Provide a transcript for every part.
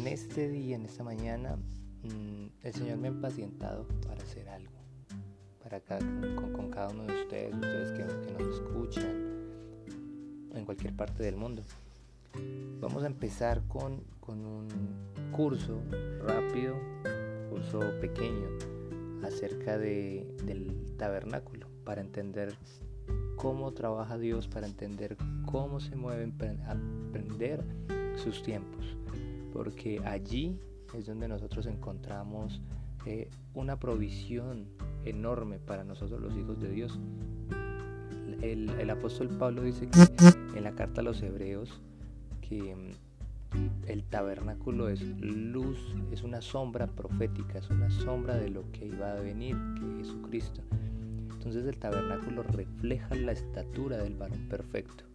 en este día, en esta mañana, mm, el Señor me ha impacientado para hacer algo, para con, cada uno de ustedes, ustedes que, nos escuchan en cualquier parte del mundo. Vamos a empezar con, con un curso rápido, curso pequeño, acerca de, del tabernáculo, para entender cómo trabaja Dios, para entender cómo se mueven, aprender sus tiempos, porque allí es donde nosotros encontramos eh, una provisión enorme para nosotros los hijos de Dios. El, el, apóstol Pablo dice que en la carta a los hebreos que mm, el tabernáculo es luz, es una sombra profética, es una sombra de lo que iba a venir, que es Jesucristo. Entonces el tabernáculo refleja la estatura del varón perfecto.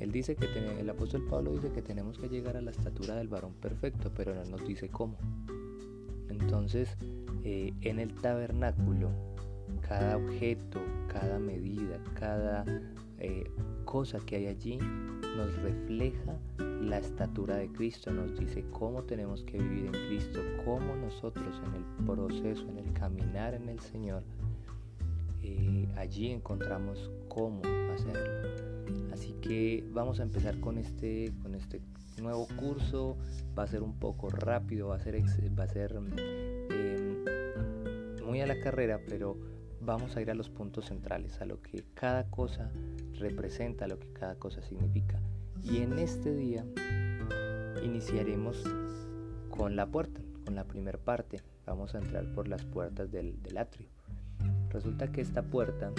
Él dice que el apóstol Pablo dice que tenemos que llegar a la estatura del varón perfecto, pero no nos dice cómo. Entonces, eh, en el tabernáculo, cada objeto, cada medida, cada eh, cosa que hay allí nos refleja la estatura de Cristo, nos dice cómo tenemos que vivir en Cristo, cómo nosotros en el proceso, en el caminar en el Señor, eh, allí encontramos cómo hacerlo. Así que vamos a empezar con este, con este nuevo curso, va a ser un poco rápido, va a ser, va a ser em, muy a la carrera, pero vamos a ir a los puntos centrales, a lo que cada cosa representa, a lo que cada cosa significa. Y en este día iniciaremos con la puerta, con la primera parte. Vamos a entrar por las puertas del, atrio. Resulta que esta puerta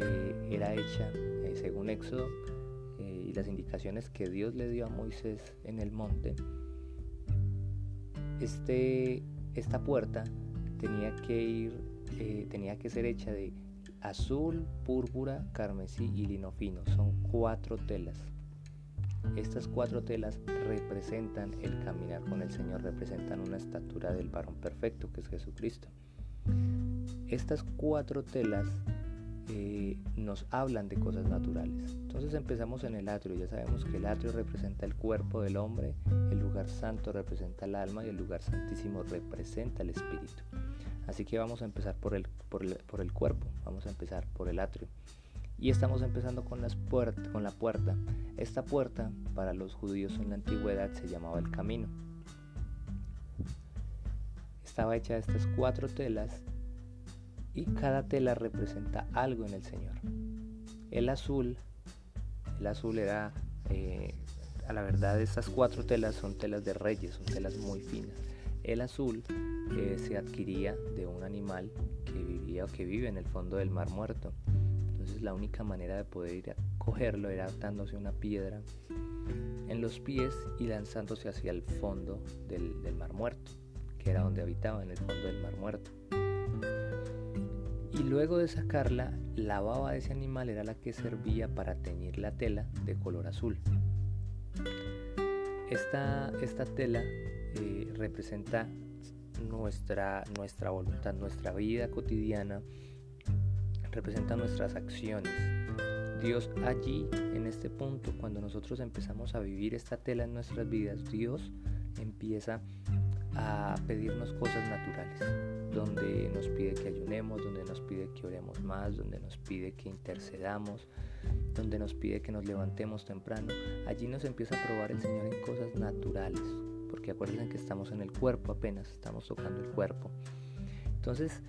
eh, era hecha, eh, según Éxodo, eh, y las indicaciones que Dios le dio a Moisés en el monte, este, esta puerta tenía que ir tenía que ser hecha de azul, púrpura, carmesí y lino fino. Son cuatro telas. Estas cuatro telas representan el caminar con el Señor, representan una estatura del varón perfecto que es Jesucristo. Estas cuatro telas eh, nos hablan de cosas naturales. Entonces empezamos en el atrio, ya sabemos que el atrio representa el cuerpo del hombre, el lugar santo representa el alma y el lugar santísimo representa el espíritu. Así que vamos a empezar por el, por el, cuerpo, vamos a empezar por el atrio. Y estamos empezando con, las con la puerta. Esta puerta para los judíos en la antigüedad se llamaba el camino. Estaba hecha de estas cuatro telas y cada tela representa algo en el Señor. El azul, el azul era, eh, a la verdad estas cuatro telas son telas de reyes, son telas muy finas. El azul eh, se adquiría de un animal que vivía o que vive en el fondo del mar muerto. Entonces la única manera de poder ir a cogerlo era atándose una piedra en los pies y lanzándose hacia el fondo del, del mar muerto, que era donde habitaba, en el fondo del mar muerto. Y luego de sacarla, la baba de ese animal era la que servía para teñir la tela de color azul. Esta, esta tela eh, representa nuestra, nuestra voluntad, nuestra vida cotidiana, representa nuestras acciones. Dios allí, en este punto, cuando nosotros empezamos a vivir esta tela en nuestras vidas, Dios empieza a pedirnos cosas naturales, donde nos pide que ayunemos, donde nos pide que oremos más, donde nos pide que intercedamos, donde nos pide que nos levantemos temprano. Allí nos empieza a probar el Señor en cosas naturales, porque acuérdense que estamos en el cuerpo apenas, estamos tocando el cuerpo. Entonces,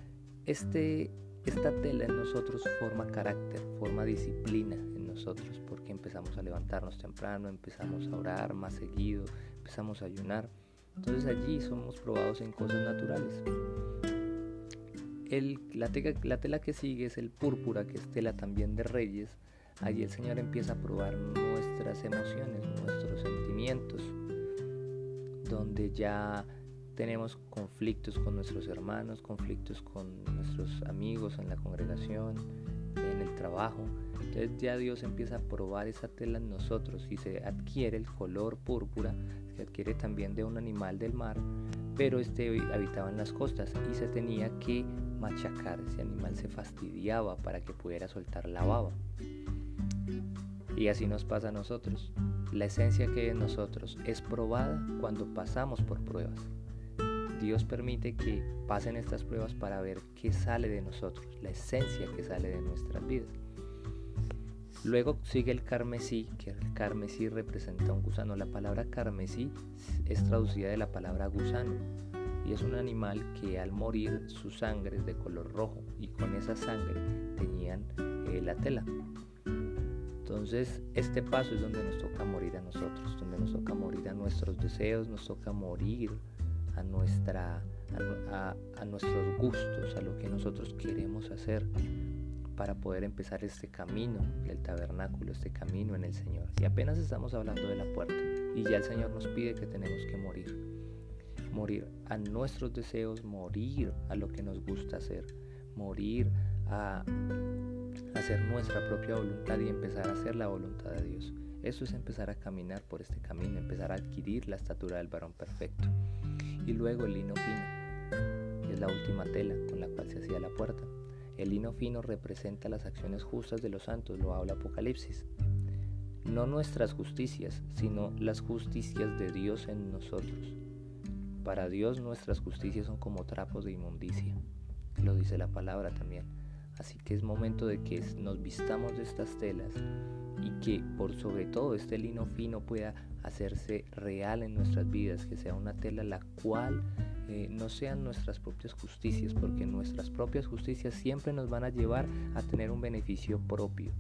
este, esta tela en nosotros forma carácter, forma disciplina en nosotros, porque empezamos a levantarnos temprano, empezamos a orar más seguido, empezamos a ayunar. Entonces allí somos probados en cosas naturales. El, la, la tela que sigue es el púrpura, que es tela también de reyes. Allí el Señor empieza a probar nuestras emociones, nuestros sentimientos, donde ya tenemos conflictos con nuestros hermanos, conflictos con nuestros amigos en la congregación, en el trabajo. Entonces ya Dios empieza a probar esa tela en nosotros y se adquiere el color púrpura, se adquiere también de un animal del mar, pero este habitaba en las costas y se tenía que machacar, ese animal se fastidiaba para que pudiera soltar la baba. Y así nos pasa a nosotros. La esencia que en nosotros es probada cuando pasamos por pruebas. Dios permite que pasen estas pruebas para ver qué sale de nosotros, la esencia que sale de nuestras vidas. Luego sigue el carmesí, que el carmesí representa un gusano. La palabra carmesí es traducida de la palabra gusano y es un animal que al morir su sangre es de color rojo y con esa sangre teñían eh, la tela. Entonces este paso es donde nos toca morir a nosotros, donde nos toca morir a nuestros deseos, nos toca morir a, nuestra, a nuestros gustos, a lo que nosotros queremos hacer para poder empezar este camino del tabernáculo, este camino en el Señor. Y apenas estamos hablando de la puerta y ya el Señor nos pide que tenemos que morir. Morir a nuestros deseos, morir a lo que nos gusta hacer, morir a hacer nuestra propia voluntad y empezar a hacer la voluntad de Dios. Eso es empezar a caminar por este camino, empezar a adquirir la estatura del varón perfecto. Y luego el lino fino, es la última tela con la cual se hacía la puerta. El lino fino representa las acciones justas de los santos, lo habla Apocalipsis. No nuestras justicias, sino las justicias de Dios en nosotros. Para Dios nuestras justicias son como trapos de inmundicia, lo dice la palabra también. Así que es momento de que nos vistamos de estas telas y que por sobre todo este lino fino pueda hacerse real en nuestras vidas, que sea una tela la cual eh, no sean nuestras propias justicias, porque nuestras propias justicias siempre nos van a llevar a tener un beneficio propio.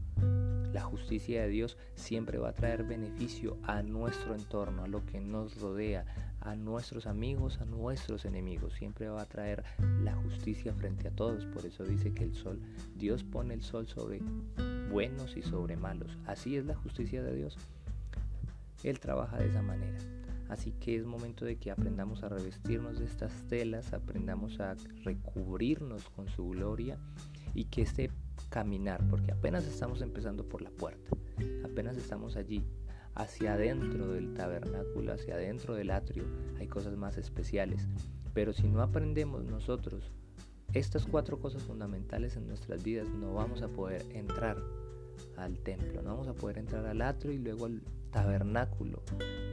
La justicia de Dios siempre va a traer beneficio a nuestro entorno, a lo que nos rodea, a nuestros amigos, a nuestros enemigos. Siempre va a traer la justicia frente a todos. Por eso dice que el sol, Dios pone el sol sobre buenos y sobre malos. Así es la justicia de Dios. Él trabaja de esa manera. Así que es momento de que aprendamos a revestirnos de estas telas, aprendamos a recubrirnos con su gloria y que este caminar, porque apenas estamos empezando por la puerta, apenas estamos allí, hacia adentro del tabernáculo, hacia adentro del atrio, hay cosas más especiales. Pero si no aprendemos nosotros estas cuatro cosas fundamentales en nuestras vidas, no vamos a poder entrar al templo, no vamos a poder entrar al atrio y luego al tabernáculo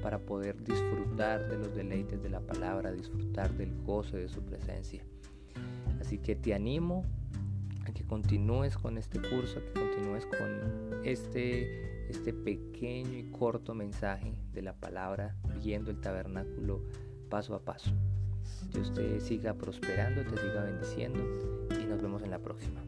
para poder disfrutar de los deleites de la palabra, disfrutar del goce de su presencia. Así que te animo a que continúes con este curso, a que continúes con este, este pequeño y corto mensaje de la palabra, viendo el tabernáculo paso a paso. Dios te siga prosperando, te siga bendiciendo y nos vemos en la próxima.